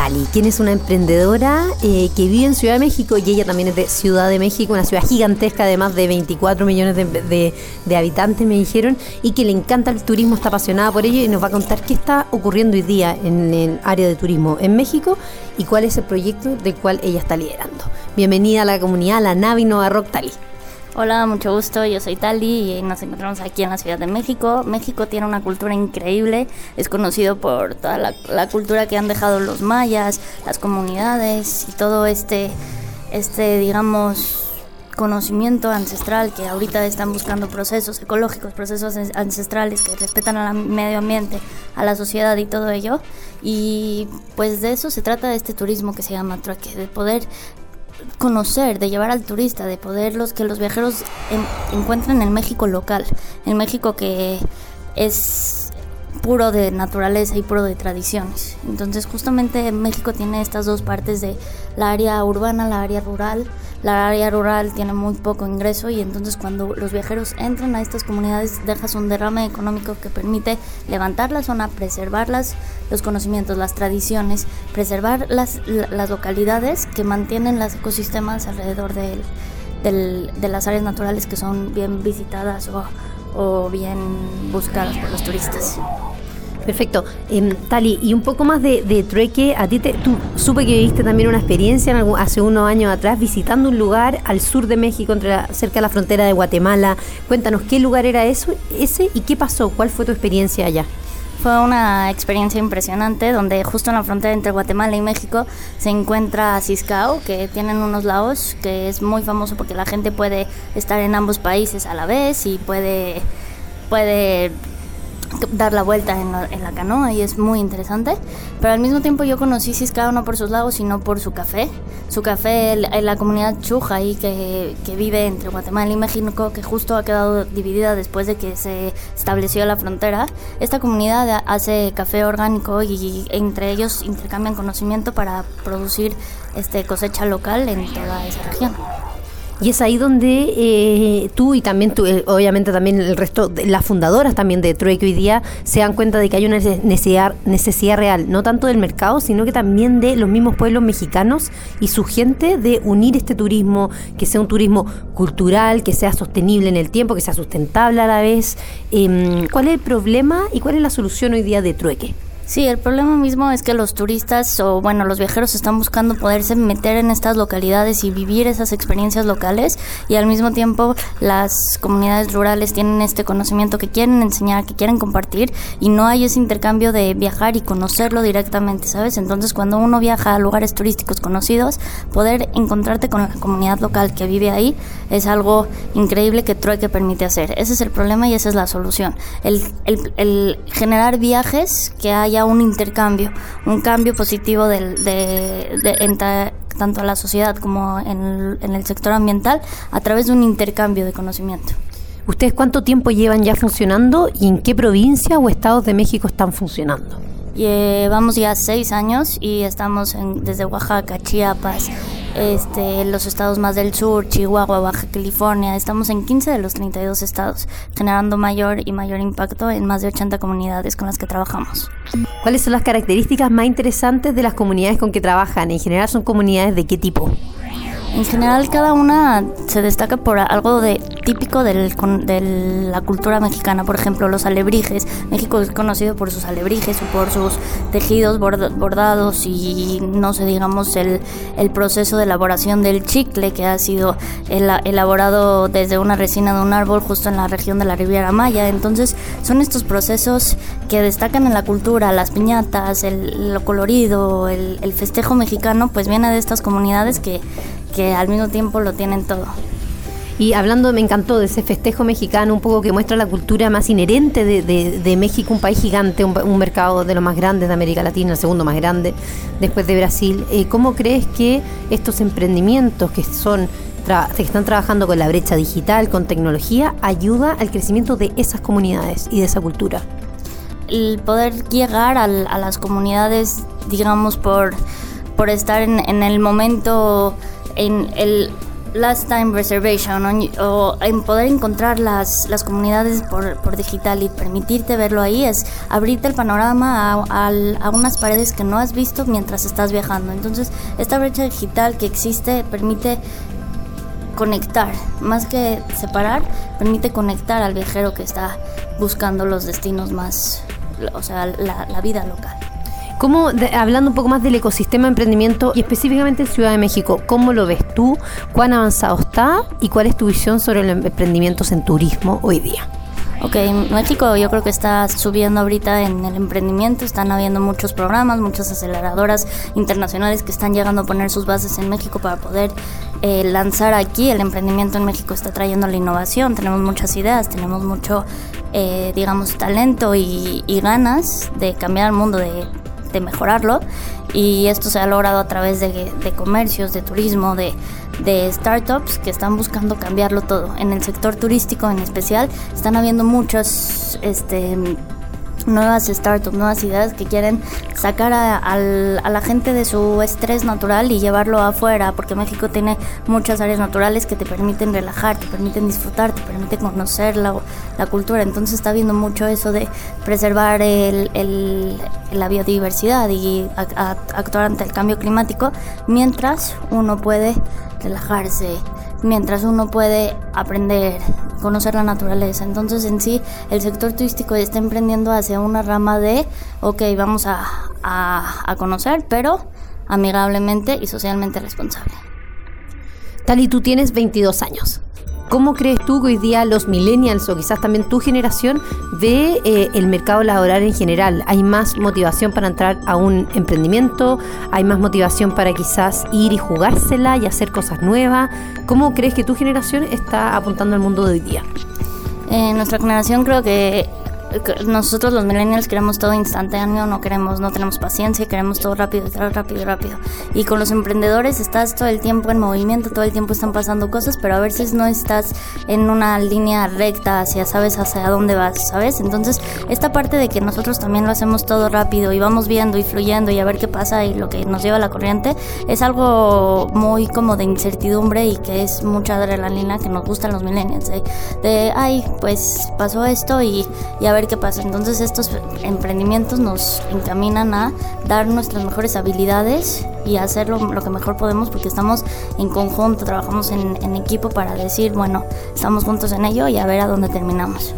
Tali, quien es una emprendedora eh, que vive en Ciudad de México y ella también es de Ciudad de México, una ciudad gigantesca de más de 24 millones de, habitantes, me dijeron, y que le encanta el turismo, está apasionada por ello y nos va a contar qué está ocurriendo hoy día en el área de turismo en México y cuál es el proyecto del cual ella está liderando. Bienvenida a la comunidad, la Navi Nova Rock Tali. Hola, mucho gusto, yo soy Tali y nos encontramos aquí en la Ciudad de México. México tiene una cultura increíble, es conocido por toda la, cultura que han dejado los mayas, las comunidades y todo este, este, digamos, conocimiento ancestral que ahorita están buscando procesos ecológicos, procesos ancestrales que respetan al medio ambiente, a la sociedad y todo ello. Y pues de eso se trata este turismo que se llama trueque, de poder conocer, de llevar al turista, de poder los, que los viajeros encuentren el México local, el México que es puro de naturaleza y puro de tradiciones. Entonces justamente México tiene estas dos partes de la área urbana, la área rural, la área rural tiene muy poco ingreso y entonces cuando los viajeros entran a estas comunidades dejas un derrame económico que permite levantar la zona, preservarlas, los conocimientos, las tradiciones, preservar las, las localidades que mantienen los ecosistemas alrededor de, de las áreas naturales que son bien visitadas o, o bien buscadas por los turistas. Perfecto. Em, Tali, y un poco más de, de trueque, a ti te, tú supe que viviste también una experiencia hace unos años atrás visitando un lugar al sur de México, cerca de la frontera de Guatemala. Cuéntanos, ¿qué lugar era eso, ese y qué pasó? ¿Cuál fue tu experiencia allá? Fue una experiencia impresionante donde justo en la frontera entre Guatemala y México se encuentra Ciscao, que tienen unos lagos que es muy famoso porque la gente puede estar en ambos países a la vez y puede puede dar la vuelta en la, canoa y es muy interesante. Pero al mismo tiempo yo conocí Ciscao no por sus lagos, sino por su café. Su café, en la comunidad Chuja ahí que, que, vive entre Guatemala y México, que justo ha quedado dividida después de que se estableció la frontera. Esta comunidad hace café orgánico y entre ellos intercambian conocimiento para producir este cosecha local en toda esa región. Y es ahí donde eh, tú y también tú, eh, obviamente también el resto, de las fundadoras también de Trueque hoy día se dan cuenta de que hay una necesidad, necesidad real, no tanto del mercado, sino que también de los mismos pueblos mexicanos y su gente de unir este turismo, que sea un turismo cultural, que sea sostenible en el tiempo, que sea sustentable a la vez. Em, ¿Cuál es el problema y cuál es la solución hoy día de Trueque? Sí, el problema mismo es que los turistas o bueno, los viajeros están buscando poderse meter en estas localidades y vivir esas experiencias locales y al mismo tiempo las comunidades rurales tienen este conocimiento que quieren enseñar, que quieren compartir y no hay ese intercambio de viajar y conocerlo directamente, ¿sabes? Entonces, cuando uno viaja a lugares turísticos conocidos, poder encontrarte con la comunidad local que vive ahí es algo increíble que Trueque permite hacer. Ese es el problema y esa es la solución. El, el, el generar viajes que haya un intercambio, un cambio positivo de, de, tanto a la sociedad como en el, sector ambiental a través de un intercambio de conocimiento. ¿Ustedes cuánto tiempo llevan ya funcionando y en qué provincia o estados de México están funcionando? Llevamos ya seis años y estamos desde Oaxaca, Chiapas, este, los estados más del sur, Chihuahua, Baja California. Estamos en 15 de los 32 estados, generando mayor y mayor impacto en más de 80 comunidades con las que trabajamos. ¿Cuáles son las características más interesantes de las comunidades con que trabajan? En general son comunidades de qué tipo? En general cada una se destaca por algo de típico del, de la cultura mexicana, por ejemplo los alebrijes. México es conocido por sus alebrijes o por sus tejidos bordados y no sé, digamos el, el proceso de elaboración del chicle que ha sido elaborado desde una resina de un árbol justo en la región de la Riviera Maya. Entonces son estos procesos que destacan en la cultura, las piñatas, el, lo colorido, el, el festejo mexicano, pues viene de estas comunidades que que al mismo tiempo lo tienen todo. Y hablando, me encantó de ese festejo mexicano, un poco que muestra la cultura más inherente de, México, un país gigante, un, mercado de los más grandes de América Latina, el segundo más grande después de Brasil. Eh, ¿Cómo crees que estos emprendimientos que son que están trabajando con la brecha digital, con tecnología, ayuda al crecimiento de esas comunidades y de esa cultura? El poder llegar a las comunidades, digamos, por por estar en, el momento, en el last time reservation o, en poder encontrar las, las comunidades por, por, digital y permitirte verlo ahí es abrirte el panorama a, a, unas paredes que no has visto mientras estás viajando. Entonces, esta brecha digital que existe permite conectar, más que separar, permite conectar al viajero que está buscando los destinos más, o sea, la vida local. ¿Cómo, hablando un poco más del ecosistema de emprendimiento y específicamente en Ciudad de México, cómo lo ves tú? ¿Cuán avanzado está? ¿Y cuál es tu visión sobre los emprendimientos en turismo hoy día? Ok, México yo creo que está subiendo ahorita en el emprendimiento, están habiendo muchos programas, muchas aceleradoras internacionales que están llegando a poner sus bases en México para poder eh, lanzar aquí. El emprendimiento en México está trayendo la innovación, tenemos muchas ideas, tenemos mucho, eh, digamos, talento y, y ganas de cambiar el mundo, de de mejorarlo y esto se ha logrado a través de, de comercios, de turismo, de, de, startups que están buscando cambiarlo todo. En el sector turístico en especial están habiendo muchos este, nuevas startups, nuevas ideas que quieren sacar a, la gente de su estrés natural y llevarlo afuera, porque México tiene muchas áreas naturales que te permiten relajar, te permiten disfrutar, te permiten conocer la, cultura. Entonces está viendo mucho eso de preservar el, la biodiversidad y actuar ante el cambio climático, mientras uno puede relajarse, mientras uno puede aprender, conocer la naturaleza. Entonces en sí el sector turístico está emprendiendo hacia una rama de, ok, vamos a, a, conocer, pero amigablemente y socialmente responsable. Tali, tú tienes 22 años. ¿Cómo crees tú que hoy día los millennials o quizás también tu generación ve eh, el mercado laboral en general? ¿Hay más motivación para entrar a un emprendimiento? ¿Hay más motivación para quizás ir y jugársela y hacer cosas nuevas? ¿Cómo crees que tu generación está apuntando al mundo de hoy día? Eh, nuestra generación creo que nosotros los millennials queremos todo instantáneo, no queremos, no tenemos paciencia, queremos todo rápido, rápido, rápido. Y con los emprendedores estás todo el tiempo en movimiento, todo el tiempo están pasando cosas, pero a veces no estás en una línea recta hacia, sabes hacia dónde vas, ¿sabes? Entonces, esta parte de que nosotros también lo hacemos todo rápido y vamos viendo y fluyendo y a ver qué pasa y lo que nos lleva la corriente, es algo muy como de incertidumbre y que es mucha adrenalina que nos gustan los millennials, de, de ay, pues pasó esto y, y a ver qué pasa. Entonces estos emprendimientos nos encaminan a dar nuestras mejores habilidades y hacer lo, que mejor podemos porque estamos en conjunto, trabajamos en, equipo para decir, bueno, estamos juntos en ello y a ver a dónde terminamos.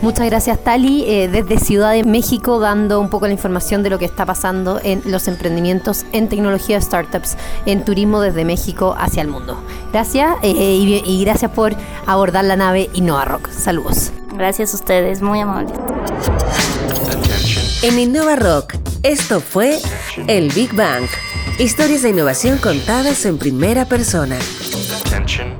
Muchas gracias Tali, eh, desde Ciudad de México dando un poco la información de lo que está pasando en los emprendimientos en tecnología startups, en turismo desde México hacia el mundo. Gracias eh, y, y, gracias por abordar la nave Innova Rock. Saludos. Gracias a ustedes, muy amables. En Innova Rock, esto fue el Big Bang. Historias de innovación contadas en primera persona. Attention.